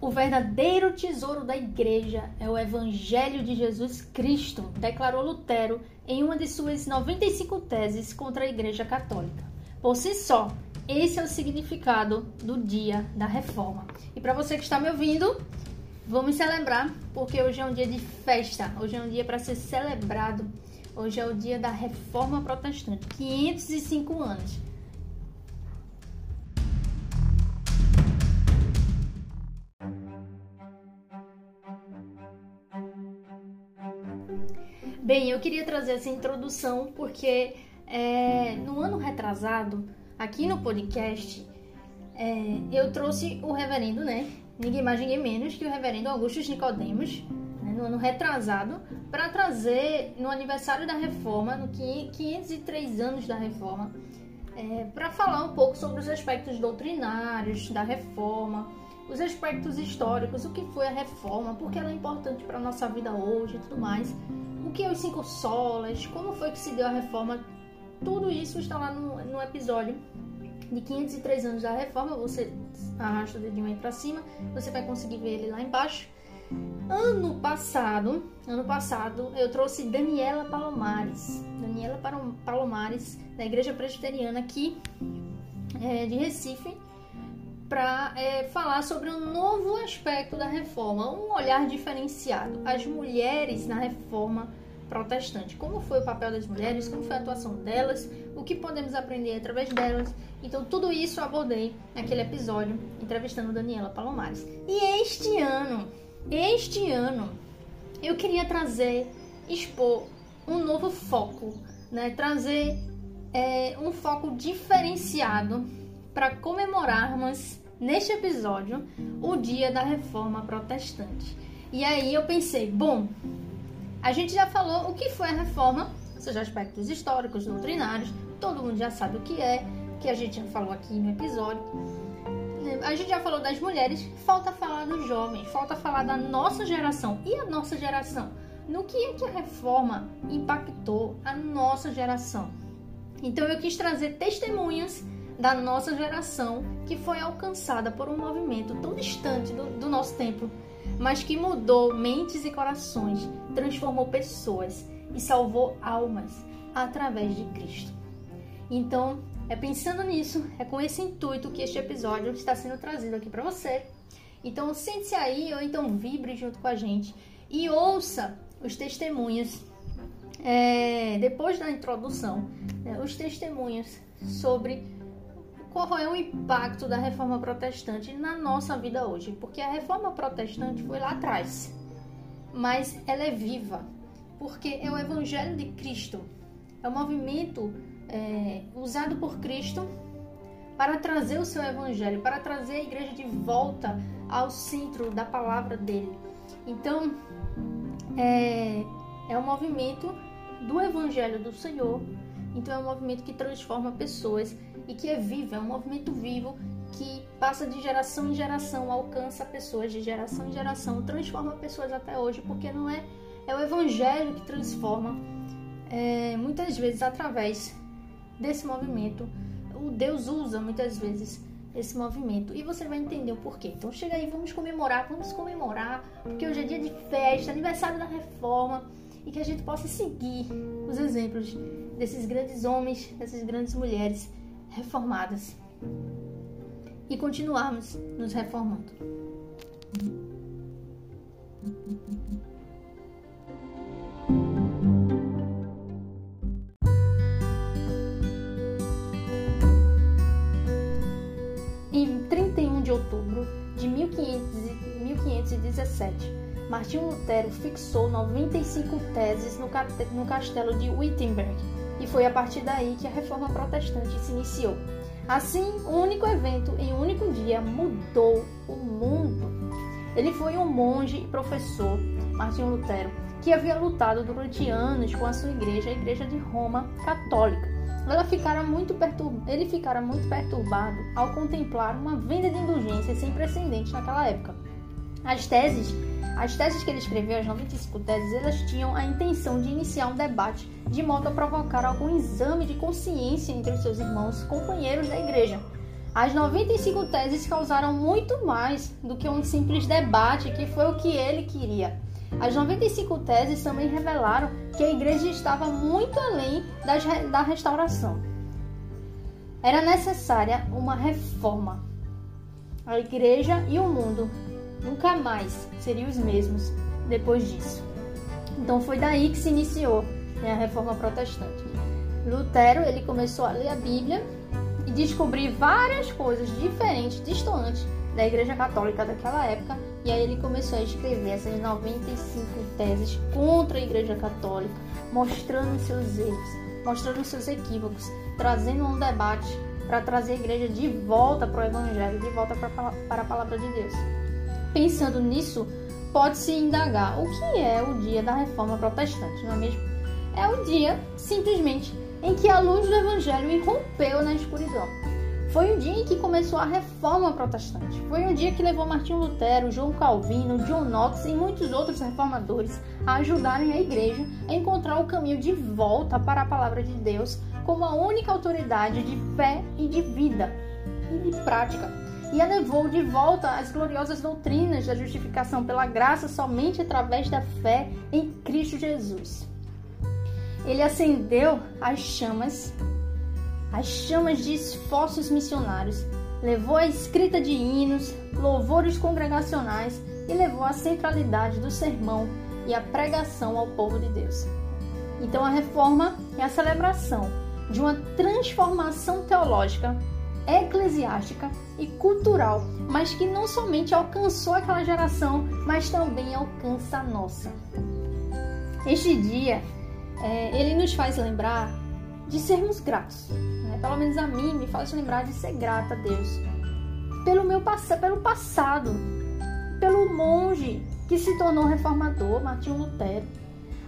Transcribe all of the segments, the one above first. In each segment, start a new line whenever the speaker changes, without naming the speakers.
O verdadeiro tesouro da igreja é o Evangelho de Jesus Cristo, declarou Lutero em uma de suas 95 teses contra a Igreja Católica. Por si só, esse é o significado do dia da reforma. E para você que está me ouvindo, vamos celebrar, porque hoje é um dia de festa, hoje é um dia para ser celebrado. Hoje é o dia da reforma protestante, 505 anos. Bem, eu queria trazer essa introdução porque é, no ano retrasado, aqui no podcast, é, eu trouxe o reverendo, né? Ninguém mais, ninguém menos que o reverendo Augusto Nicodemos, né, no ano retrasado, para trazer no aniversário da reforma, no 503 anos da reforma, é, para falar um pouco sobre os aspectos doutrinários da reforma, os aspectos históricos, o que foi a reforma, por que ela é importante para a nossa vida hoje e tudo mais, o que é os cinco solas, como foi que se deu a reforma, tudo isso está lá no, no episódio de 503 anos da reforma, você arrasta o dedinho aí para cima, você vai conseguir ver ele lá embaixo. Ano passado, ano passado, eu trouxe Daniela Palomares, Daniela Palomares, da Igreja Presbiteriana aqui é, de Recife, para é, falar sobre um novo aspecto da reforma, um olhar diferenciado. As mulheres na reforma protestante. Como foi o papel das mulheres, como foi a atuação delas, o que podemos aprender através delas. Então, tudo isso eu abordei naquele episódio, entrevistando Daniela Palomares. E este ano, este ano, eu queria trazer, expor um novo foco, né? trazer é, um foco diferenciado para comemorarmos neste episódio o dia da reforma protestante. E aí eu pensei, bom, a gente já falou o que foi a reforma, seus aspectos históricos, doutrinários, todo mundo já sabe o que é, que a gente já falou aqui no episódio. A gente já falou das mulheres, falta falar dos jovens, falta falar da nossa geração. E a nossa geração? No que é que a reforma impactou a nossa geração? Então eu quis trazer testemunhas da nossa geração que foi alcançada por um movimento tão distante do, do nosso tempo, mas que mudou mentes e corações, transformou pessoas e salvou almas através de Cristo. Então, é pensando nisso, é com esse intuito que este episódio está sendo trazido aqui para você. Então, sente-se aí ou então vibre junto com a gente e ouça os testemunhos. É, depois da introdução, é, os testemunhos sobre qual é o impacto da reforma protestante na nossa vida hoje? Porque a reforma protestante foi lá atrás, mas ela é viva, porque é o Evangelho de Cristo, é o movimento é, usado por Cristo para trazer o seu Evangelho, para trazer a igreja de volta ao centro da palavra dele. Então, é, é um movimento do Evangelho do Senhor, então é um movimento que transforma pessoas e que é vivo, é um movimento vivo que passa de geração em geração, alcança pessoas de geração em geração, transforma pessoas até hoje, porque não é é o evangelho que transforma é, muitas vezes através desse movimento. O Deus usa muitas vezes esse movimento e você vai entender o porquê. Então chega aí, vamos comemorar, vamos comemorar, porque hoje é dia de festa, aniversário da reforma e que a gente possa seguir os exemplos desses grandes homens, dessas grandes mulheres reformadas e continuarmos nos reformando. Em 31 de outubro de 1517, Martinho Lutero fixou 95 teses no castelo de Wittenberg e foi a partir daí que a reforma protestante se iniciou. Assim, um único evento em um único dia mudou o mundo. Ele foi um monge e professor, Martinho Lutero, que havia lutado durante anos com a sua igreja, a Igreja de Roma Católica. Ela ficara muito. Ele ficara muito perturbado ao contemplar uma venda de indulgências sem precedentes naquela época. As teses as teses que ele escreveu, as 95 teses, elas tinham a intenção de iniciar um debate de modo a provocar algum exame de consciência entre os seus irmãos, companheiros da igreja. As 95 teses causaram muito mais do que um simples debate, que foi o que ele queria. As 95 teses também revelaram que a igreja estava muito além das, da restauração. Era necessária uma reforma. A igreja e o mundo nunca mais seriam os mesmos depois disso. Então foi daí que se iniciou né, a reforma protestante. Lutero ele começou a ler a Bíblia e descobrir várias coisas diferentes, distantes da Igreja Católica daquela época, e aí ele começou a escrever essas 95 teses contra a Igreja Católica, mostrando seus erros, mostrando seus equívocos, trazendo um debate para trazer a igreja de volta para o Evangelho, de volta para a palavra de Deus. Pensando nisso, pode-se indagar o que é o dia da reforma protestante, não é mesmo? É o dia, simplesmente, em que a luz do Evangelho irrompeu na escuridão. Foi o dia em que começou a reforma protestante. Foi um dia que levou Martinho Lutero, João Calvino, John Knox e muitos outros reformadores a ajudarem a igreja a encontrar o caminho de volta para a palavra de Deus como a única autoridade de fé e de vida e de prática. E a levou de volta às gloriosas doutrinas da justificação pela graça somente através da fé em Cristo Jesus. Ele acendeu as chamas as chamas de esforços missionários, levou a escrita de hinos, louvores congregacionais e levou a centralidade do sermão e a pregação ao povo de Deus. Então, a reforma é a celebração de uma transformação teológica, eclesiástica e cultural, mas que não somente alcançou aquela geração, mas também alcança a nossa. Este dia, é, ele nos faz lembrar de sermos gratos. Né? Pelo menos a mim me faz lembrar de ser grata a Deus pelo meu pelo passado, pelo monge que se tornou reformador, Martinho Lutero.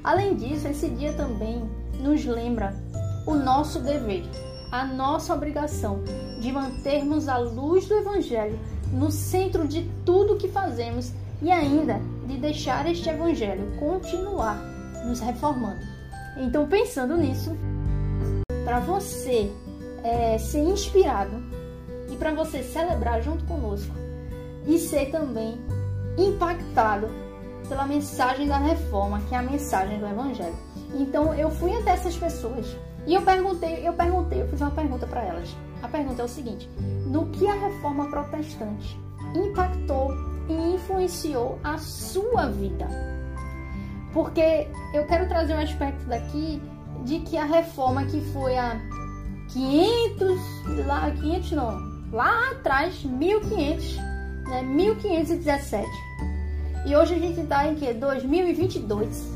Além disso, esse dia também nos lembra o nosso dever, a nossa obrigação de mantermos a luz do Evangelho no centro de tudo que fazemos e ainda de deixar este Evangelho continuar nos reformando. Então, pensando nisso, para você é, ser inspirado e para você celebrar junto conosco e ser também impactado pela mensagem da reforma, que é a mensagem do Evangelho. Então eu fui até essas pessoas e eu perguntei, eu perguntei, eu fiz uma pergunta para elas. A pergunta é o seguinte: no que a reforma protestante impactou e influenciou a sua vida? Porque eu quero trazer um aspecto daqui de que a reforma que foi há 500, lá 500 não, lá atrás, 1500, né, 1517. E hoje a gente está em que? 2022.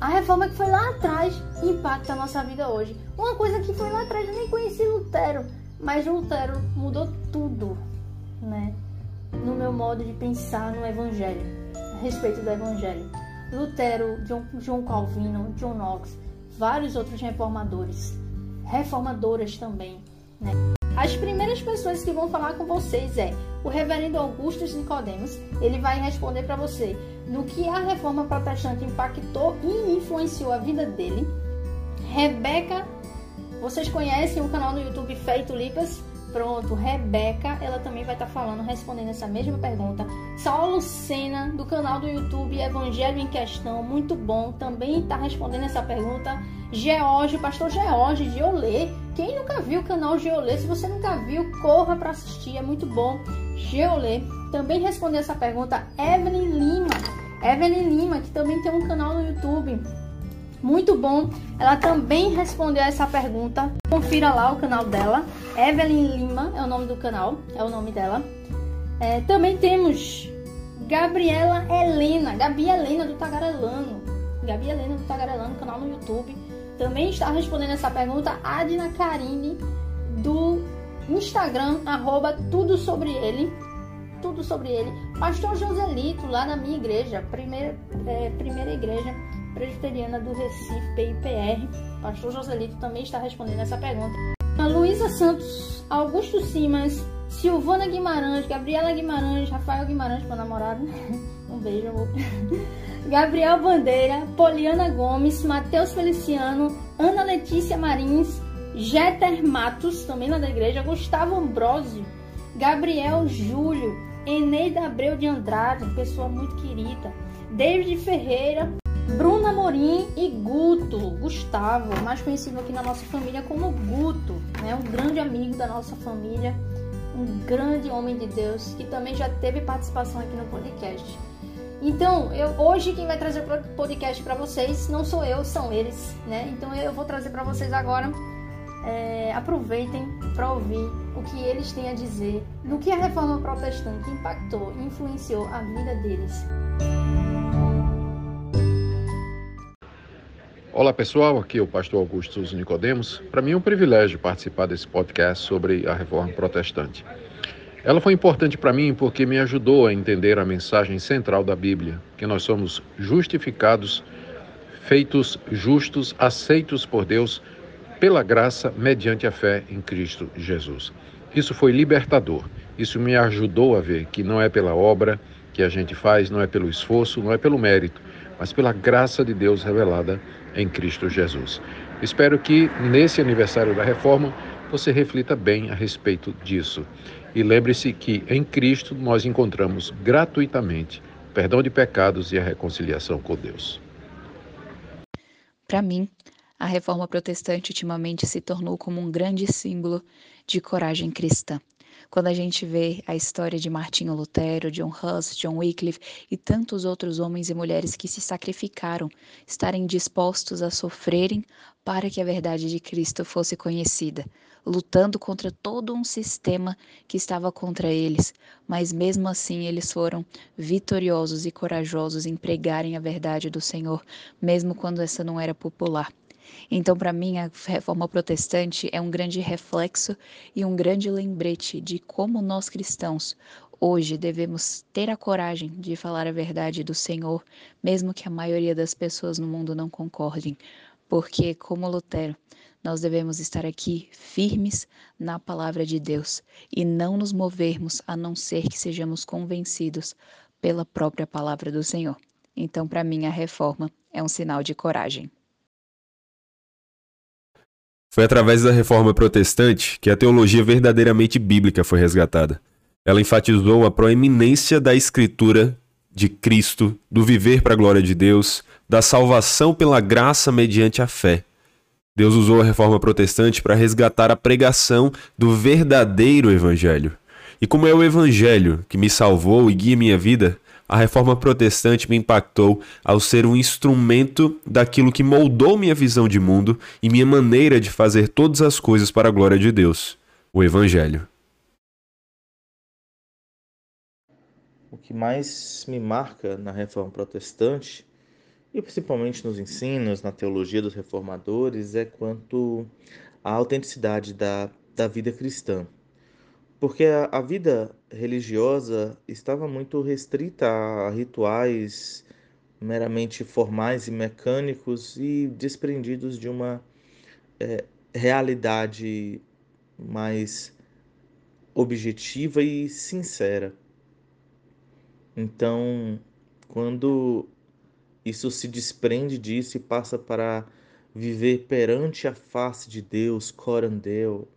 A reforma que foi lá atrás impacta a nossa vida hoje. Uma coisa que foi lá atrás, eu nem conheci Lutero, mas Lutero mudou tudo, né? No meu modo de pensar no Evangelho, a respeito do Evangelho. Lutero, John, João Calvino, John Knox, vários outros reformadores, reformadoras também. Né? As primeiras pessoas que vão falar com vocês é o reverendo Augustus Nicodemos. Ele vai responder para você no que a reforma protestante impactou e influenciou a vida dele. Rebeca, vocês conhecem o canal no YouTube Fé e Tulipas? Pronto, Rebeca, ela também vai estar tá falando, respondendo essa mesma pergunta. Saulo Sena, do canal do YouTube Evangelho em Questão, muito bom, também está respondendo essa pergunta. George, pastor George de Olê. Quem nunca viu o canal Geolê? Se você nunca viu, corra para assistir, é muito bom. Geolê também respondeu essa pergunta. Evelyn Lima, Evelyn Lima, que também tem um canal no YouTube muito bom. Ela também respondeu essa pergunta. Confira lá o canal dela. Evelyn Lima é o nome do canal, é o nome dela. É, também temos Gabriela Helena, Gabi Helena do Tagarelano. Gabi Helena do Tagarelano, canal no YouTube. Também está respondendo essa pergunta Adna Karine do Instagram, arroba tudo sobre ele. Tudo sobre ele. Pastor Joselito, lá na minha igreja, primeira, é, primeira igreja presbiteriana do Recife, PIPR. Pastor Joselito também está respondendo essa pergunta. A Luísa Santos, Augusto Simas, Silvana Guimarães, Gabriela Guimarães, Rafael Guimarães, meu namorado. Um beijo, amor. Gabriel Bandeira, Poliana Gomes, Matheus Feliciano, Ana Letícia Marins, Jeter Matos, também lá da igreja, Gustavo Ambrosio, Gabriel Júlio, Eneida Abreu de Andrade, pessoa muito querida, David Ferreira, Bruna Morim e Guto, Gustavo, mais conhecido aqui na nossa família como Guto, né? um grande amigo da nossa família, um grande homem de Deus que também já teve participação aqui no podcast. Então, eu, hoje quem vai trazer o podcast para vocês não sou eu, são eles, né? Então eu vou trazer para vocês agora. É, aproveitem para ouvir o que eles têm a dizer no que a reforma protestante impactou e influenciou a vida deles.
Olá pessoal, aqui é o pastor Augusto Nicodemos. Para mim é um privilégio participar desse podcast sobre a reforma protestante. Ela foi importante para mim porque me ajudou a entender a mensagem central da Bíblia, que nós somos justificados, feitos justos, aceitos por Deus pela graça mediante a fé em Cristo Jesus. Isso foi libertador. Isso me ajudou a ver que não é pela obra que a gente faz, não é pelo esforço, não é pelo mérito, mas pela graça de Deus revelada em Cristo Jesus. Espero que nesse aniversário da reforma você reflita bem a respeito disso. E lembre-se que em Cristo nós encontramos gratuitamente perdão de pecados e a reconciliação com Deus.
Para mim, a reforma protestante ultimamente se tornou como um grande símbolo de coragem cristã. Quando a gente vê a história de Martinho Lutero, John Huss, John Wycliffe e tantos outros homens e mulheres que se sacrificaram, estarem dispostos a sofrerem para que a verdade de Cristo fosse conhecida, lutando contra todo um sistema que estava contra eles, mas mesmo assim eles foram vitoriosos e corajosos em pregarem a verdade do Senhor, mesmo quando essa não era popular. Então, para mim, a reforma protestante é um grande reflexo e um grande lembrete de como nós cristãos hoje devemos ter a coragem de falar a verdade do Senhor, mesmo que a maioria das pessoas no mundo não concordem, porque, como Lutero, nós devemos estar aqui firmes na palavra de Deus e não nos movermos a não ser que sejamos convencidos pela própria palavra do Senhor. Então, para mim, a reforma é um sinal de coragem.
Foi através da reforma protestante que a teologia verdadeiramente bíblica foi resgatada. Ela enfatizou a proeminência da escritura de Cristo, do viver para a glória de Deus, da salvação pela graça mediante a fé. Deus usou a reforma protestante para resgatar a pregação do verdadeiro evangelho. E como é o evangelho que me salvou e guia minha vida, a reforma protestante me impactou ao ser um instrumento daquilo que moldou minha visão de mundo e minha maneira de fazer todas as coisas para a glória de Deus o Evangelho.
O que mais me marca na reforma protestante, e principalmente nos ensinos, na teologia dos reformadores, é quanto à autenticidade da, da vida cristã porque a, a vida religiosa estava muito restrita a rituais meramente formais e mecânicos e desprendidos de uma é, realidade mais objetiva e sincera. Então, quando isso se desprende disso e passa para viver perante a face de Deus, corandeu,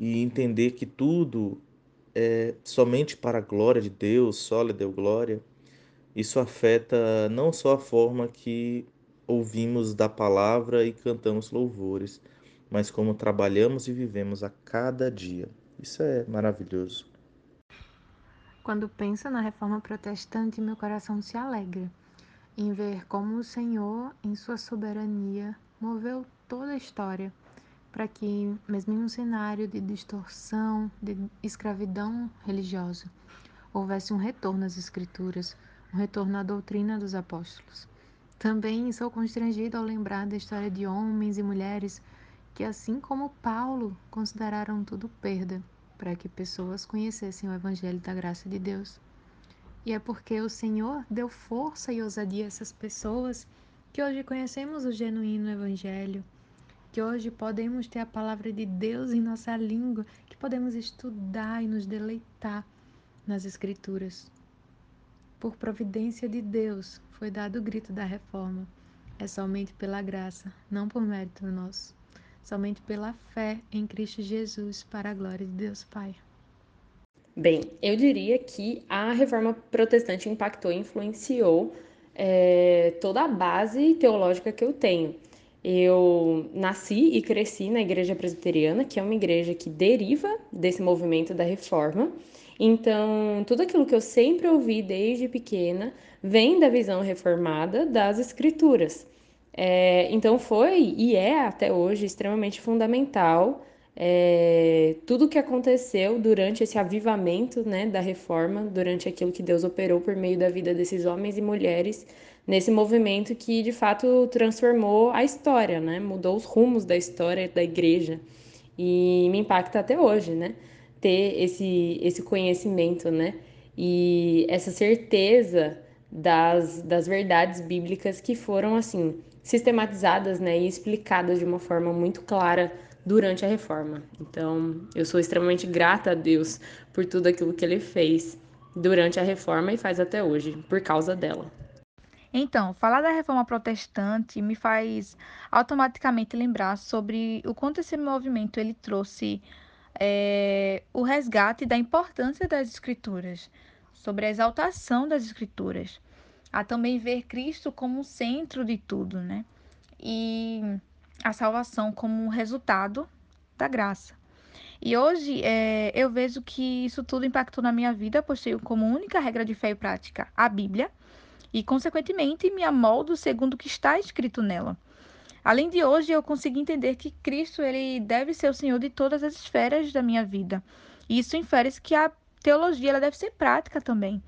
e entender que tudo é somente para a glória de Deus, só lhe deu glória, isso afeta não só a forma que ouvimos da palavra e cantamos louvores, mas como trabalhamos e vivemos a cada dia. Isso é maravilhoso.
Quando penso na reforma protestante, meu coração se alegra em ver como o Senhor, em sua soberania, moveu toda a história para que, mesmo em um cenário de distorção, de escravidão religiosa, houvesse um retorno às Escrituras, um retorno à doutrina dos apóstolos. Também sou constrangido ao lembrar da história de homens e mulheres que, assim como Paulo, consideraram tudo perda para que pessoas conhecessem o Evangelho da graça de Deus. E é porque o Senhor deu força e ousadia a essas pessoas que hoje conhecemos o genuíno Evangelho que hoje podemos ter a palavra de Deus em nossa língua, que podemos estudar e nos deleitar nas Escrituras. Por providência de Deus foi dado o grito da reforma. É somente pela graça, não por mérito nosso. somente pela fé em Cristo Jesus, para a glória de Deus Pai.
Bem, eu diria que a reforma protestante impactou e influenciou é, toda a base teológica que eu tenho. Eu nasci e cresci na igreja presbiteriana, que é uma igreja que deriva desse movimento da reforma. Então, tudo aquilo que eu sempre ouvi desde pequena vem da visão reformada das escrituras. É, então, foi e é até hoje extremamente fundamental é, tudo o que aconteceu durante esse avivamento né, da reforma, durante aquilo que Deus operou por meio da vida desses homens e mulheres nesse movimento que de fato transformou a história, né, mudou os rumos da história da igreja. E me impacta até hoje, né, ter esse, esse conhecimento, né, e essa certeza das, das verdades bíblicas que foram assim sistematizadas, né, e explicadas de uma forma muito clara durante a reforma. Então, eu sou extremamente grata a Deus por tudo aquilo que ele fez durante a reforma e faz até hoje, por causa dela.
Então, falar da reforma protestante me faz automaticamente lembrar sobre o quanto esse movimento ele trouxe é, o resgate da importância das escrituras, sobre a exaltação das escrituras, a também ver Cristo como o centro de tudo, né? E a salvação como um resultado da graça. E hoje é, eu vejo que isso tudo impactou na minha vida, pois tenho como única regra de fé e prática a Bíblia, e consequentemente me amoldo segundo o que está escrito nela. Além de hoje, eu consigo entender que Cristo ele deve ser o Senhor de todas as esferas da minha vida. E isso infere-se que a teologia ela deve ser prática também.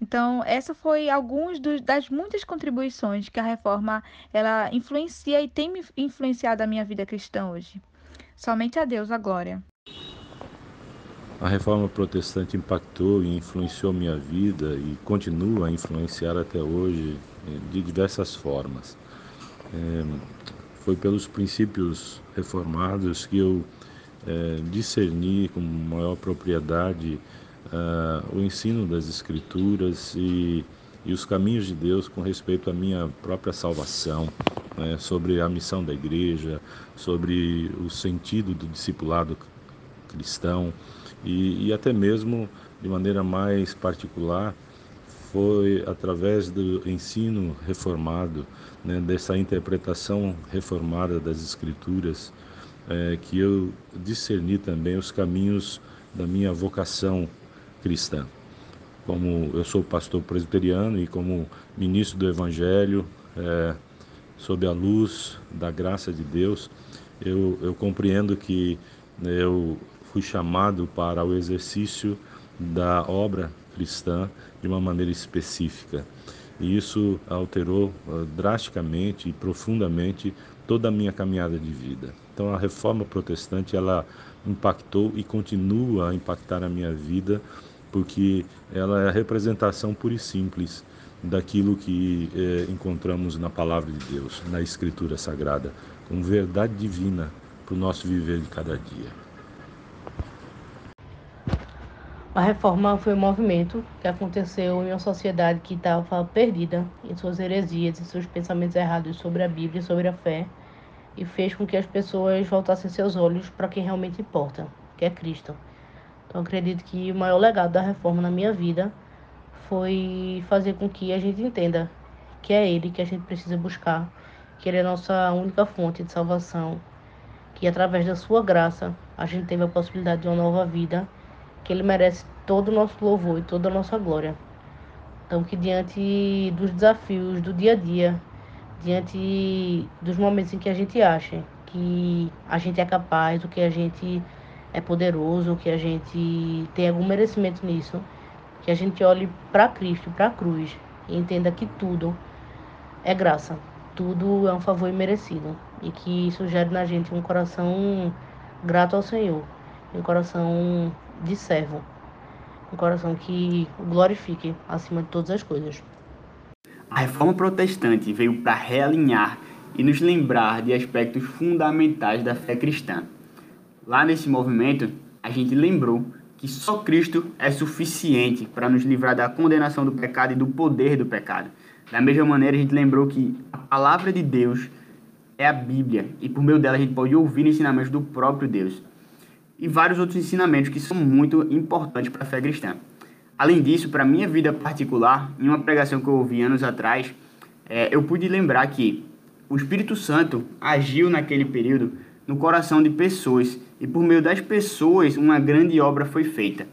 Então, essa foi algumas das muitas contribuições que a reforma ela influencia e tem influenciado a minha vida cristã hoje. Somente a Deus a glória.
A reforma protestante impactou e influenciou minha vida e continua a influenciar até hoje eh, de diversas formas. É, foi pelos princípios reformados que eu é, discerni com maior propriedade uh, o ensino das Escrituras e, e os caminhos de Deus com respeito à minha própria salvação, né, sobre a missão da igreja, sobre o sentido do discipulado cristão e, e até mesmo de maneira mais particular foi através do ensino reformado, né, dessa interpretação reformada das Escrituras, é, que eu discerni também os caminhos da minha vocação cristã. Como eu sou pastor presbiteriano e como ministro do Evangelho, é, sob a luz da graça de Deus, eu, eu compreendo que né, eu fui chamado para o exercício da obra cristã de uma maneira específica. E isso alterou uh, drasticamente e profundamente toda a minha caminhada de vida. Então a reforma protestante ela impactou e continua a impactar a minha vida porque ela é a representação pura e simples daquilo que é, encontramos na palavra de Deus, na Escritura Sagrada, como verdade divina para o nosso viver de cada dia.
A reforma foi um movimento que aconteceu em uma sociedade que estava perdida em suas heresias e seus pensamentos errados sobre a Bíblia e sobre a fé, e fez com que as pessoas voltassem seus olhos para quem realmente importa, que é Cristo. Então acredito que o maior legado da reforma na minha vida foi fazer com que a gente entenda que é Ele que a gente precisa buscar, que Ele é a nossa única fonte de salvação, que através da Sua graça a gente teve a possibilidade de uma nova vida, que Ele merece todo o nosso louvor e toda a nossa glória. Então que diante dos desafios do dia a dia, diante dos momentos em que a gente acha que a gente é capaz, o que a gente é poderoso, que a gente tem algum merecimento nisso, que a gente olhe para Cristo, para a cruz e entenda que tudo é graça, tudo é um favor imerecido e que isso gere na gente um coração grato ao Senhor, um coração de servo, um coração que glorifique acima de todas as coisas.
A reforma protestante veio para realinhar e nos lembrar de aspectos fundamentais da fé cristã Lá nesse movimento, a gente lembrou que só Cristo é suficiente para nos livrar da condenação do pecado e do poder do pecado. Da mesma maneira, a gente lembrou que a palavra de Deus é a Bíblia, e por meio dela a gente pode ouvir ensinamentos do próprio Deus. E vários outros ensinamentos que são muito importantes para a fé cristã. Além disso, para minha vida particular, em uma pregação que eu ouvi anos atrás, é, eu pude lembrar que o Espírito Santo agiu naquele período no coração de pessoas e por meio das pessoas uma grande obra foi feita.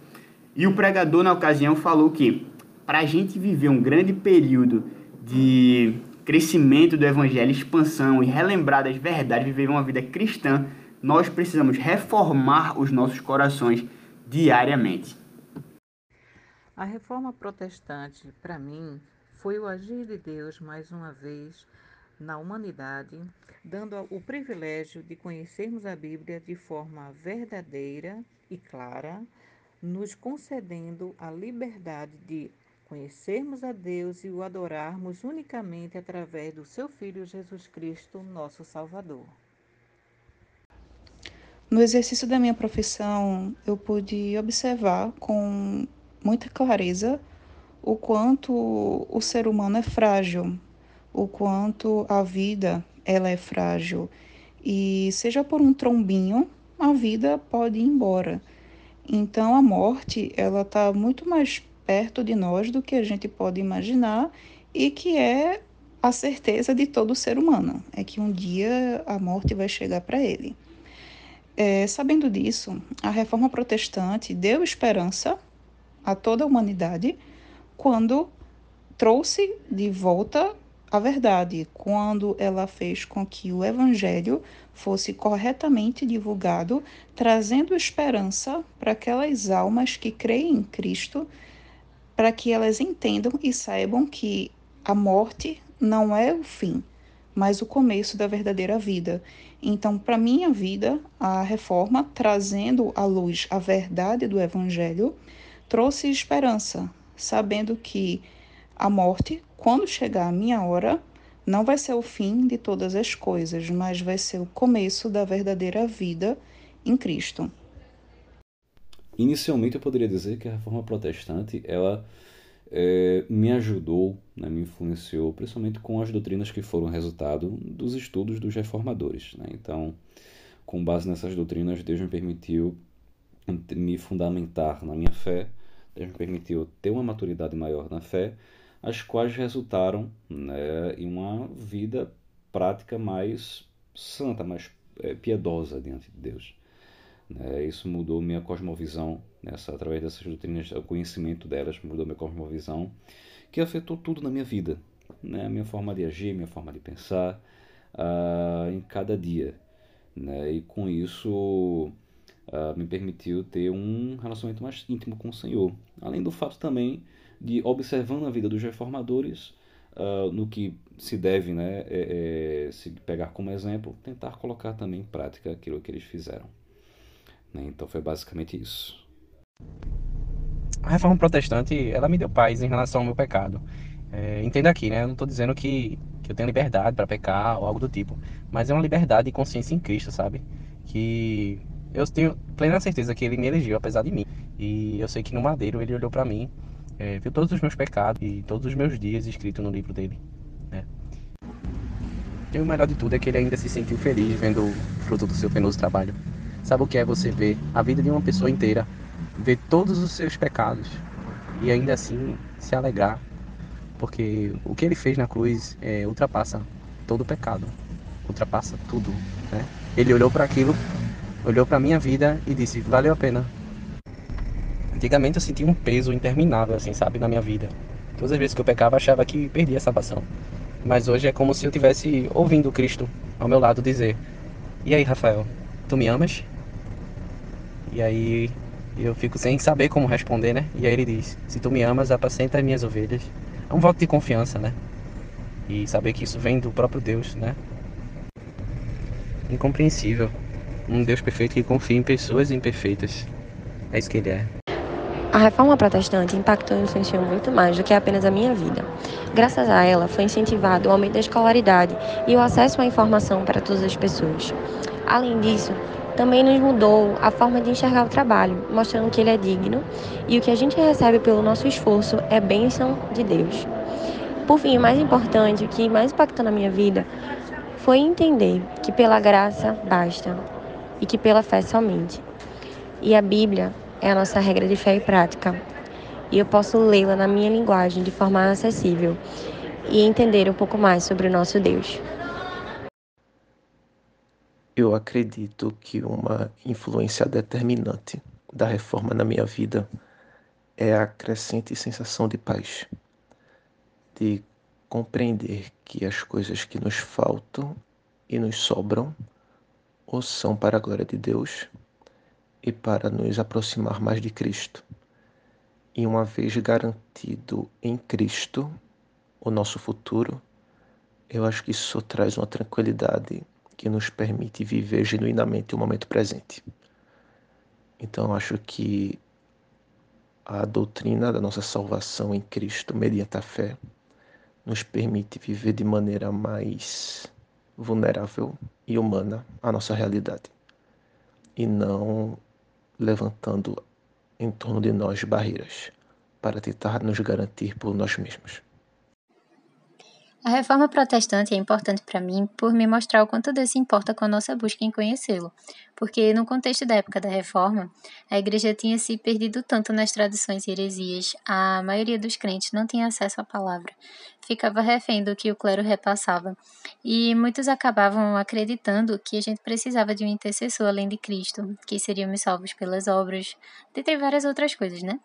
E o pregador na ocasião falou que para a gente viver um grande período de crescimento do evangelho, expansão e relembrar das verdades, viver uma vida cristã, nós precisamos reformar os nossos corações diariamente.
A reforma protestante, para mim, foi o agir de Deus mais uma vez na humanidade, dando o privilégio de conhecermos a Bíblia de forma verdadeira e clara, nos concedendo a liberdade de conhecermos a Deus e o adorarmos unicamente através do seu Filho Jesus Cristo, nosso Salvador.
No exercício da minha profissão, eu pude observar com muita clareza o quanto o ser humano é frágil, o quanto a vida ela é frágil e seja por um trombinho, a vida pode ir embora. Então a morte ela está muito mais perto de nós do que a gente pode imaginar e que é a certeza de todo ser humano, é que um dia a morte vai chegar para ele. É, sabendo disso, a reforma protestante deu esperança a toda a humanidade quando trouxe de volta a verdade, quando ela fez com que o evangelho fosse corretamente divulgado, trazendo esperança para aquelas almas que creem em Cristo, para que elas entendam e saibam que a morte não é o fim, mas o começo da verdadeira vida. Então, para minha vida, a reforma, trazendo à luz a verdade do evangelho, trouxe esperança, sabendo que a morte, quando chegar a minha hora, não vai ser o fim de todas as coisas, mas vai ser o começo da verdadeira vida em Cristo.
Inicialmente eu poderia dizer que a reforma protestante ela é, me ajudou, né, me influenciou, principalmente com as doutrinas que foram resultado dos estudos dos reformadores. Né? Então, com base nessas doutrinas, Deus me permitiu me fundamentar na minha fé, Deus me permitiu ter uma maturidade maior na fé as quais resultaram né, em uma vida prática mais santa, mais é, piedosa diante de Deus. Né, isso mudou minha cosmovisão, nessa, através dessas doutrinas, o conhecimento delas mudou minha cosmovisão, que afetou tudo na minha vida, né, minha forma de agir, minha forma de pensar, uh, em cada dia. Né, e com isso uh, me permitiu ter um relacionamento mais íntimo com o Senhor. Além do fato também de observando a vida dos reformadores, uh, no que se deve né, é, é, se pegar como exemplo, tentar colocar também em prática aquilo que eles fizeram. Né? Então foi basicamente isso.
A reforma protestante, ela me deu paz em relação ao meu pecado. É, entenda aqui, né? Eu não estou dizendo que, que eu tenho liberdade para pecar ou algo do tipo, mas é uma liberdade de consciência em Cristo, sabe? Que eu tenho plena certeza que Ele me elegeu apesar de mim. E eu sei que no madeiro Ele olhou para mim é, viu todos os meus pecados e todos os meus dias escritos no livro dele. Né? E o melhor de tudo é que ele ainda se sentiu feliz vendo o fruto do seu penoso trabalho. Sabe o que é você ver a vida de uma pessoa inteira, ver todos os seus pecados e ainda assim se alegrar, porque o que ele fez na cruz é, ultrapassa todo o pecado, ultrapassa tudo. Né? Ele olhou para aquilo, olhou para minha vida e disse: valeu a pena, Antigamente eu sentia um peso interminável, assim, sabe, na minha vida. Todas as vezes que eu pecava, achava que perdia a salvação. Mas hoje é como se eu tivesse ouvindo Cristo ao meu lado dizer: E aí, Rafael, tu me amas? E aí eu fico sem saber como responder, né? E aí ele diz: Se tu me amas, apacenta as minhas ovelhas. É um voto de confiança, né? E saber que isso vem do próprio Deus, né? Incompreensível. Um Deus perfeito que confia em pessoas imperfeitas. É isso que ele é.
A reforma protestante impactou e influenciou muito mais do que apenas a minha vida. Graças a ela, foi incentivado o aumento da escolaridade e o acesso à informação para todas as pessoas. Além disso, também nos mudou a forma de enxergar o trabalho, mostrando que ele é digno e o que a gente recebe pelo nosso esforço é bênção de Deus. Por fim, o mais importante, o que mais impactou na minha vida, foi entender que pela graça basta e que pela fé somente. E a Bíblia é a nossa regra de fé e prática. E eu posso lê-la na minha linguagem de forma acessível e entender um pouco mais sobre o nosso Deus.
Eu acredito que uma influência determinante da reforma na minha vida é a crescente sensação de paz, de compreender que as coisas que nos faltam e nos sobram ou são para a glória de Deus e para nos aproximar mais de Cristo. E uma vez garantido em Cristo o nosso futuro, eu acho que isso traz uma tranquilidade que nos permite viver genuinamente o momento presente. Então, acho que a doutrina da nossa salvação em Cristo, mediante a fé, nos permite viver de maneira mais vulnerável e humana a nossa realidade, e não levantando em torno de nós barreiras para tentar nos garantir por nós mesmos.
A reforma protestante é importante para mim por me mostrar o quanto Deus se importa com a nossa busca em conhecê-lo, porque no contexto da época da reforma, a igreja tinha se perdido tanto nas tradições e heresias, a maioria dos crentes não tinha acesso à palavra, ficava refém do que o clero repassava, e muitos acabavam acreditando que a gente precisava de um intercessor além de Cristo, que seríamos salvos pelas obras, dentre várias outras coisas, né?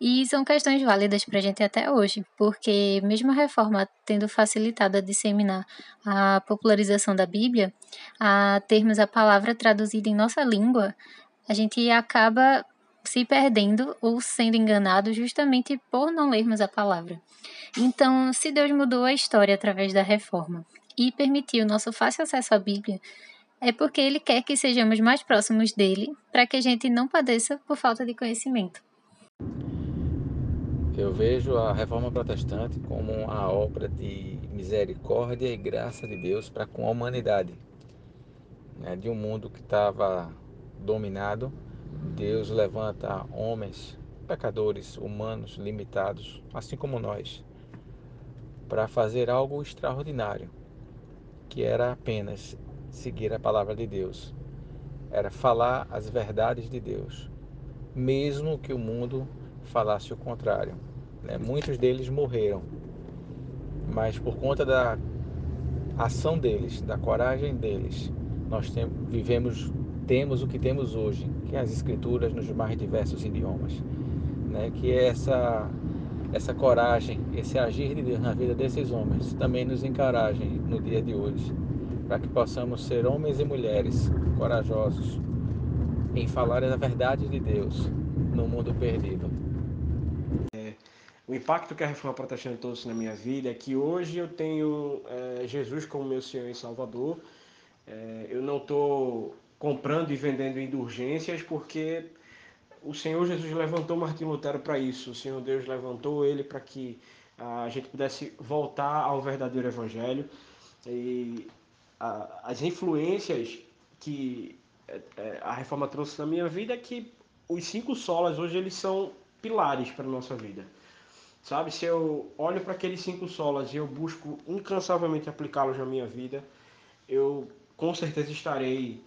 E são questões válidas para a gente até hoje, porque mesmo a reforma tendo facilitado a disseminar a popularização da Bíblia, a termos a palavra traduzida em nossa língua, a gente acaba se perdendo ou sendo enganado justamente por não lermos a palavra. Então, se Deus mudou a história através da reforma e permitiu nosso fácil acesso à Bíblia, é porque Ele quer que sejamos mais próximos dele, para que a gente não padeça por falta de conhecimento.
Eu vejo a reforma protestante como uma obra de misericórdia e graça de Deus para com a humanidade. Né? De um mundo que estava dominado, Deus levanta homens, pecadores, humanos, limitados, assim como nós, para fazer algo extraordinário, que era apenas seguir a palavra de Deus, era falar as verdades de Deus, mesmo que o mundo falasse o contrário. Né? Muitos deles morreram, mas por conta da ação deles, da coragem deles, nós tem, vivemos, temos o que temos hoje, que as escrituras nos mais diversos idiomas, né? Que é essa essa coragem, esse agir de Deus na vida desses homens também nos encorajem no dia de hoje, para que possamos ser homens e mulheres corajosos em falar a verdade de Deus no mundo perdido.
É, o impacto que a reforma protestante trouxe na minha vida é que hoje eu tenho é, Jesus como meu Senhor e Salvador. É, eu não estou comprando e vendendo indulgências porque o Senhor Jesus levantou Martim Lutero para isso. O Senhor Deus levantou ele para que a gente pudesse voltar ao verdadeiro evangelho. E a, as influências que é, é, a reforma trouxe na minha vida é que os cinco solas hoje eles são pilares para a nossa vida. Sabe, se eu olho para aqueles cinco solas e eu busco incansavelmente aplicá-los na minha vida, eu com certeza estarei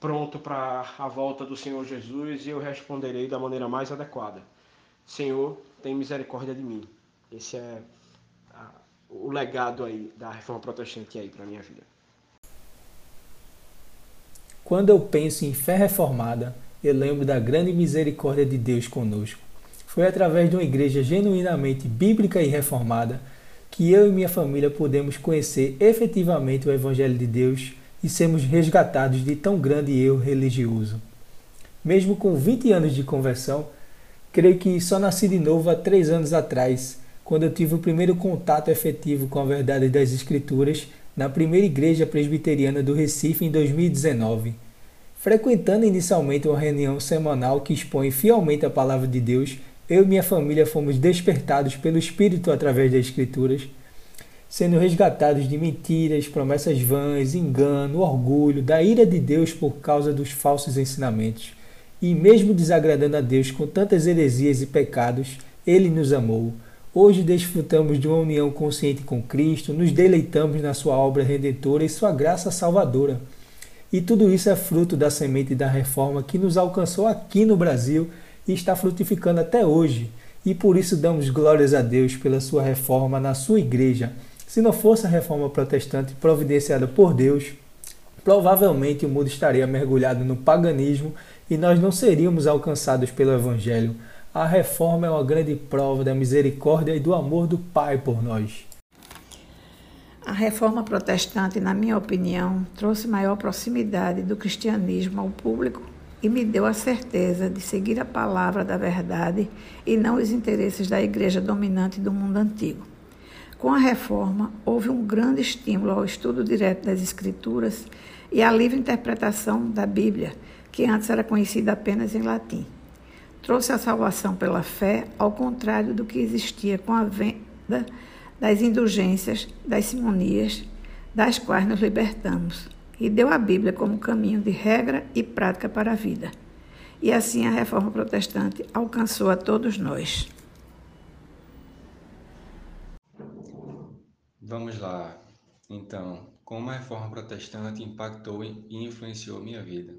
pronto para a volta do Senhor Jesus e eu responderei da maneira mais adequada. Senhor, tem misericórdia de mim. Esse é a, o legado aí da reforma protestante aí para minha vida.
Quando eu penso em fé reformada, eu lembro da grande misericórdia de Deus conosco. Foi através de uma igreja genuinamente bíblica e reformada que eu e minha família pudemos conhecer efetivamente o Evangelho de Deus e sermos resgatados de tão grande eu religioso. Mesmo com 20 anos de conversão, creio que só nasci de novo há três anos atrás, quando eu tive o primeiro contato efetivo com a verdade das Escrituras na primeira igreja presbiteriana do Recife em 2019. Frequentando inicialmente uma reunião semanal que expõe fielmente a palavra de Deus, eu e minha família fomos despertados pelo Espírito através das Escrituras sendo resgatados de mentiras, promessas vãs, engano, orgulho, da ira de Deus por causa dos falsos ensinamentos. E mesmo desagradando a Deus com tantas heresias e pecados, ele nos amou. Hoje desfrutamos de uma união consciente com Cristo, nos deleitamos na sua obra redentora e sua graça salvadora. E tudo isso é fruto da semente da reforma que nos alcançou aqui no Brasil e está frutificando até hoje. E por isso damos glórias a Deus pela sua reforma na sua igreja. Se não fosse a reforma protestante providenciada por Deus, provavelmente o mundo estaria mergulhado no paganismo e nós não seríamos alcançados pelo Evangelho. A reforma é uma grande prova da misericórdia e do amor do Pai por nós.
A reforma protestante, na minha opinião, trouxe maior proximidade do cristianismo ao público e me deu a certeza de seguir a palavra da verdade e não os interesses da igreja dominante do mundo antigo. Com a reforma, houve um grande estímulo ao estudo direto das Escrituras e à livre interpretação da Bíblia, que antes era conhecida apenas em latim. Trouxe a salvação pela fé, ao contrário do que existia com a venda das indulgências, das simonias, das quais nos libertamos, e deu a Bíblia como caminho de regra e prática para a vida. E assim a reforma protestante alcançou a todos nós.
Vamos lá. Então, como a reforma protestante impactou e influenciou minha vida?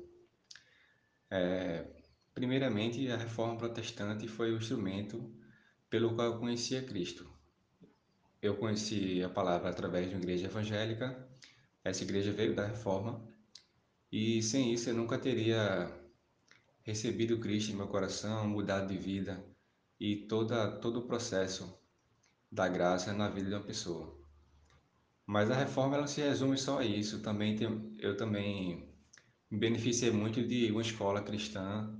É, primeiramente, a reforma protestante foi o instrumento pelo qual eu conhecia Cristo. Eu conheci a palavra através de uma igreja evangélica. Essa igreja veio da reforma. E sem isso eu nunca teria recebido Cristo em meu coração, mudado de vida e toda, todo o processo da graça na vida de uma pessoa. Mas a reforma ela se resume só a isso. Também tem, eu também me beneficiei muito de uma escola cristã,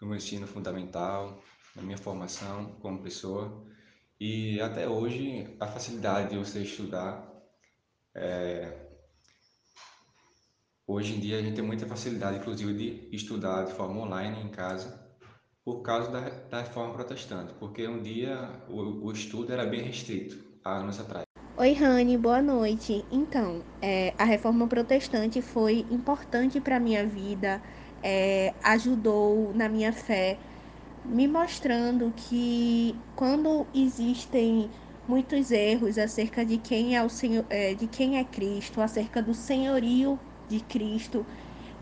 no meu ensino fundamental, na minha formação como pessoa. E até hoje, a facilidade de você estudar. É... Hoje em dia, a gente tem muita facilidade, inclusive, de estudar de forma online em casa, por causa da, da reforma protestante, porque um dia o, o estudo era bem restrito, há anos atrás.
Oi, Rani, boa noite. Então, é, a reforma protestante foi importante para a minha vida, é, ajudou na minha fé me mostrando que quando existem muitos erros acerca de quem é o Senhor, é, de quem é Cristo, acerca do senhorio de Cristo,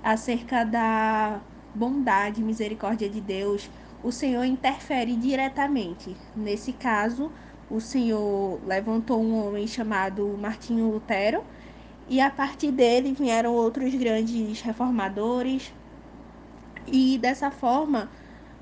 acerca da bondade misericórdia de Deus, o Senhor interfere diretamente. Nesse caso, o Senhor levantou um homem chamado Martinho Lutero, e a partir dele vieram outros grandes reformadores, e dessa forma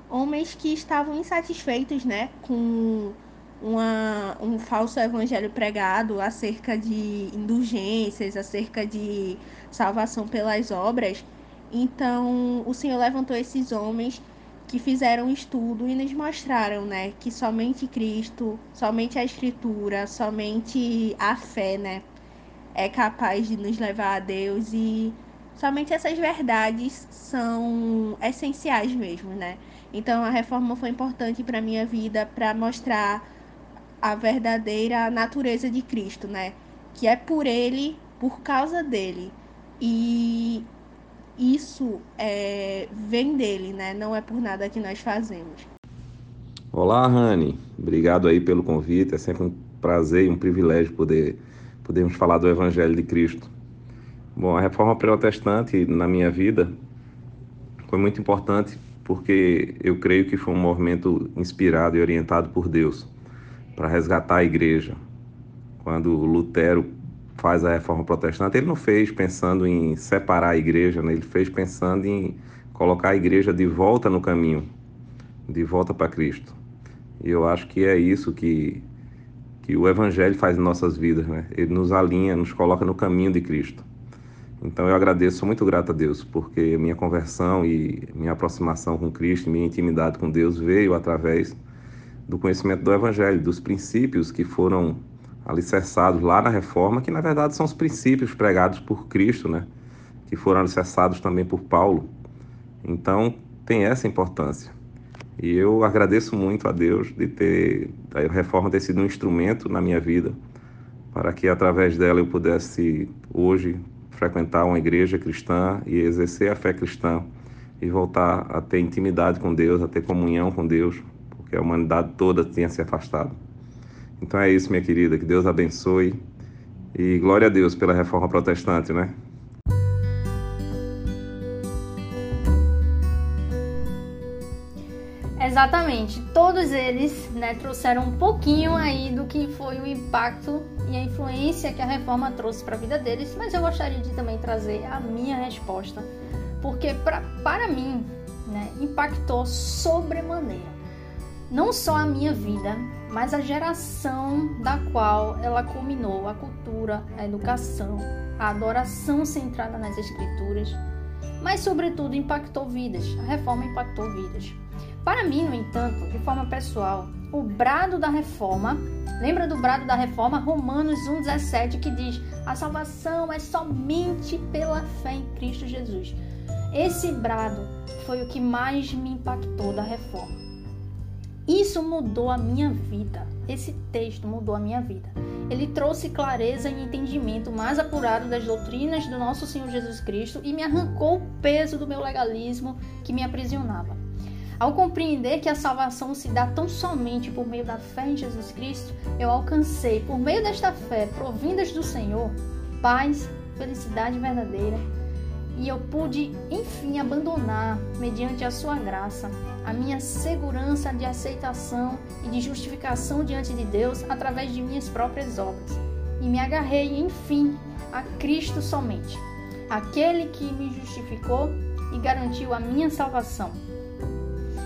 homens que estavam insatisfeitos, né, com uma, um falso evangelho pregado acerca de indulgências, acerca de salvação pelas obras. Então, o Senhor levantou esses homens que fizeram um estudo e nos mostraram, né, que somente Cristo, somente a Escritura, somente a fé, né, é capaz de nos levar a Deus e somente essas verdades são essenciais mesmo, né? Então a reforma foi importante para minha vida para mostrar a verdadeira natureza de Cristo, né? Que é por ele, por causa dele. E isso é, vem dele, né? Não é por nada que nós fazemos.
Olá, Rani. Obrigado aí pelo convite. É sempre um prazer e um privilégio poder podermos falar do Evangelho de Cristo. Bom, a reforma protestante na minha vida foi muito importante porque eu creio que foi um movimento inspirado e orientado por Deus para resgatar a igreja. Quando Lutero faz a reforma protestante, ele não fez pensando em separar a igreja, né? ele fez pensando em colocar a igreja de volta no caminho, de volta para Cristo. E eu acho que é isso que, que o Evangelho faz em nossas vidas, né? Ele nos alinha, nos coloca no caminho de Cristo. Então eu agradeço, sou muito grato a Deus, porque minha conversão e minha aproximação com Cristo, minha intimidade com Deus veio através do conhecimento do Evangelho, dos princípios que foram alicerçados lá na reforma, que na verdade são os princípios pregados por Cristo, né? Que foram alicerçados também por Paulo. Então tem essa importância. E eu agradeço muito a Deus de ter a reforma ter sido um instrumento na minha vida para que através dela eu pudesse hoje frequentar uma igreja cristã e exercer a fé cristã e voltar a ter intimidade com Deus, a ter comunhão com Deus, porque a humanidade toda tinha se afastado. Então é isso, minha querida, que Deus abençoe. E glória a Deus pela reforma protestante, né?
Exatamente, todos eles né, trouxeram um pouquinho aí do que foi o impacto e a influência que a reforma trouxe para a vida deles, mas eu gostaria de também trazer a minha resposta, porque pra, para mim né, impactou sobremaneira não só a minha vida, mas a geração da qual ela culminou, a cultura, a educação, a adoração centrada nas escrituras, mas sobretudo impactou vidas. A reforma impactou vidas. Para mim, no entanto, de forma pessoal, o brado da reforma, lembra do brado da reforma? Romanos 1,17, que diz: a salvação é somente pela fé em Cristo Jesus. Esse brado foi o que mais me impactou da reforma. Isso mudou a minha vida. Esse texto mudou a minha vida. Ele trouxe clareza e entendimento mais apurado das doutrinas do nosso Senhor Jesus Cristo e me arrancou o peso do meu legalismo que me aprisionava. Ao compreender que a salvação se dá tão somente por meio da fé em Jesus Cristo, eu alcancei, por meio desta fé provindas do Senhor, paz, felicidade verdadeira e eu pude, enfim, abandonar, mediante a sua graça, a minha segurança de aceitação e de justificação diante de Deus através de minhas próprias obras. E me agarrei, enfim, a Cristo somente, aquele que me justificou e garantiu a minha salvação,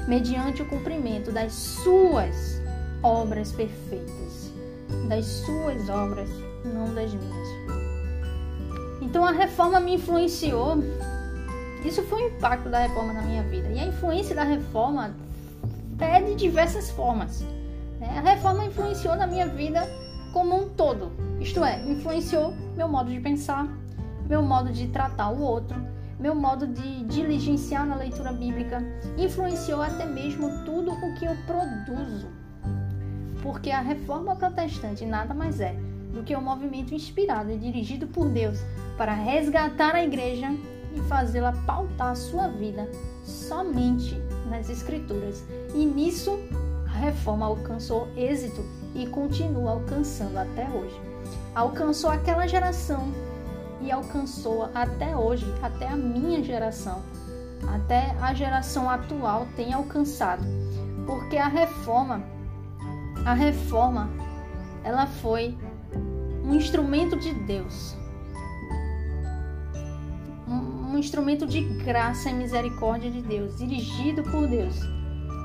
mediante o cumprimento das suas obras perfeitas, das suas obras, não das minhas. Então a reforma me influenciou. Isso foi o impacto da reforma na minha vida. E a influência da reforma é de diversas formas. Né? A reforma influenciou na minha vida como um todo. Isto é, influenciou meu modo de pensar, meu modo de tratar o outro, meu modo de diligenciar na leitura bíblica, influenciou até mesmo tudo o que eu produzo. Porque a reforma protestante nada mais é do que um movimento inspirado e dirigido por Deus para resgatar a igreja e fazê-la pautar sua vida somente nas Escrituras. E nisso a reforma alcançou êxito e continua alcançando até hoje. Alcançou aquela geração e alcançou até hoje, até a minha geração, até a geração atual tem alcançado. Porque a reforma, a reforma, ela foi um instrumento de Deus um instrumento de graça e misericórdia de Deus, dirigido por Deus,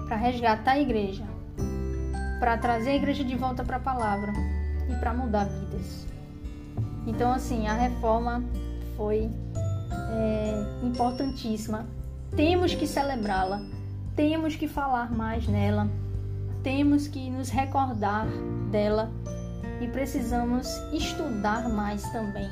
para resgatar a igreja, para trazer a igreja de volta para a palavra e para mudar vidas. Então, assim, a reforma foi é, importantíssima. Temos que celebrá-la, temos que falar mais nela, temos que nos recordar dela e precisamos estudar mais também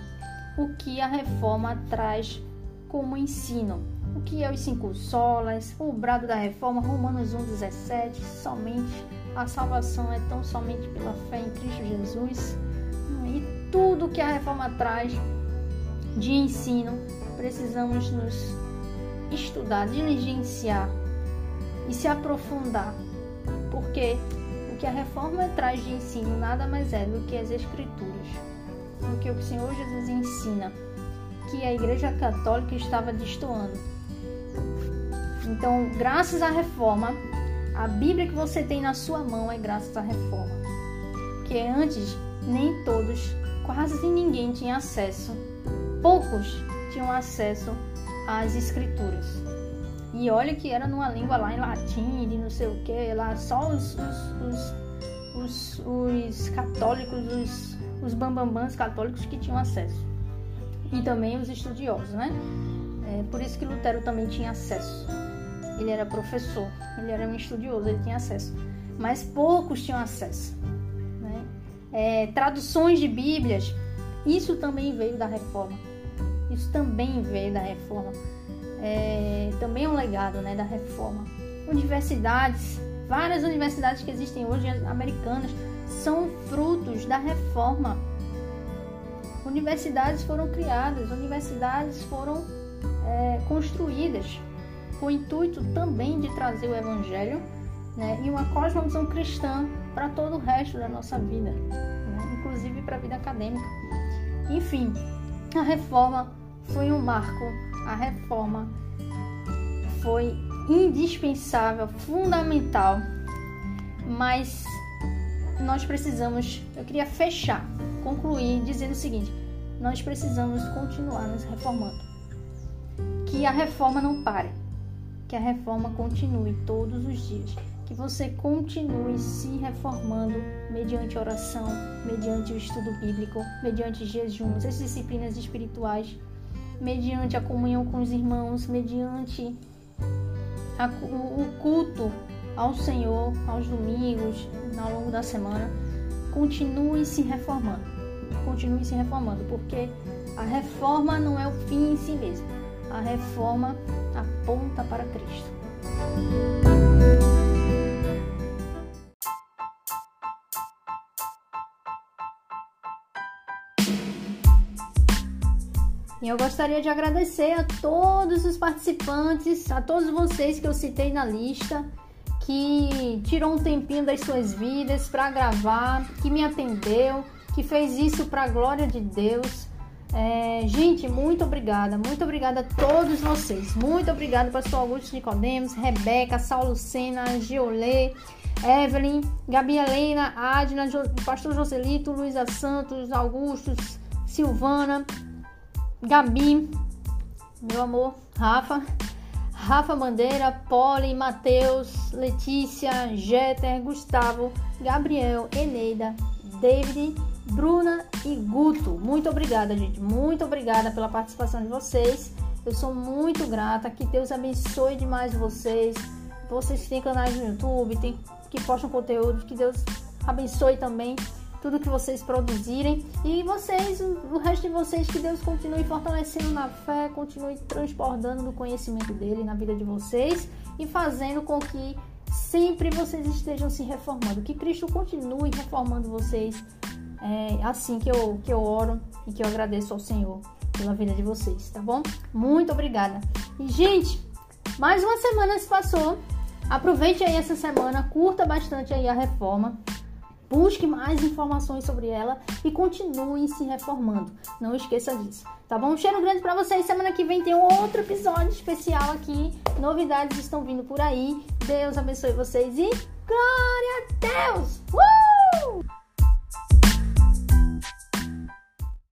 o que a reforma traz como ensino. O que é os cinco solas, o brado da reforma, Romanos 1,17, somente a salvação é tão somente pela fé em Cristo Jesus. E tudo que a reforma traz de ensino, precisamos nos estudar, diligenciar e se aprofundar, porque que a reforma traz de ensino nada mais é do que as Escrituras, do que o Senhor Jesus ensina que a Igreja Católica estava destoando. Então, graças à reforma, a Bíblia que você tem na sua mão é graças à reforma. Porque antes, nem todos, quase ninguém tinha acesso, poucos tinham acesso às Escrituras. E olha que era numa língua lá em latim, de não sei o que, lá só os, os, os, os, os católicos, os, os bambambãs católicos que tinham acesso e também os estudiosos, né? É por isso que Lutero também tinha acesso. Ele era professor, ele era um estudioso, ele tinha acesso. Mas poucos tinham acesso. Né? É, traduções de Bíblias, isso também veio da reforma. Isso também veio da reforma. É, também é um legado né, da reforma. Universidades, várias universidades que existem hoje, americanas, são frutos da reforma Universidades foram criadas, universidades foram é, construídas com o intuito também de trazer o Evangelho né? e uma cosmovisão cristã para todo o resto da nossa vida, né? inclusive para a vida acadêmica. Enfim, a reforma foi um marco, a reforma foi indispensável, fundamental, mas nós precisamos, eu queria fechar, concluir dizendo o seguinte: nós precisamos continuar nos reformando. Que a reforma não pare, que a reforma continue todos os dias, que você continue se reformando mediante oração, mediante o estudo bíblico, mediante jejuns, as disciplinas espirituais, mediante a comunhão com os irmãos, mediante a, o culto ao Senhor aos domingos, ao longo da semana. Continue se reformando continue se reformando, porque a reforma não é o fim em si mesmo. A reforma aponta para Cristo. E eu gostaria de agradecer a todos os participantes, a todos vocês que eu citei na lista, que tirou um tempinho das suas vidas para gravar, que me atendeu que fez isso para a glória de Deus. É, gente, muito obrigada, muito obrigada a todos vocês. Muito obrigada, pastor Augusto Nicodemos, Rebeca, Saulo Sena, Giolê, Evelyn, Gabi Helena, Adna, jo, pastor Joselito, Luísa Santos, Augustos, Silvana, Gabi, meu amor, Rafa, Rafa Bandeira, Poli, Matheus, Letícia, Jeter, Gustavo, Gabriel, Eneida, David Bruna e Guto. Muito obrigada, gente. Muito obrigada pela participação de vocês. Eu sou muito grata. Que Deus abençoe demais vocês. Vocês que têm canais no YouTube, tem, que postam conteúdo. Que Deus abençoe também tudo que vocês produzirem. E vocês, o resto de vocês, que Deus continue fortalecendo na fé, continue transbordando no conhecimento dele na vida de vocês e fazendo com que sempre vocês estejam se reformando. Que Cristo continue reformando vocês é assim que eu, que eu oro e que eu agradeço ao Senhor pela vida de vocês, tá bom? Muito obrigada. E, gente, mais uma semana se passou. Aproveite aí essa semana, curta bastante aí a reforma. Busque mais informações sobre ela e continue se reformando. Não esqueça disso. Tá bom? Um cheiro grande para vocês. Semana que vem tem um outro episódio especial aqui. Novidades estão vindo por aí. Deus abençoe vocês e glória a Deus! Uh!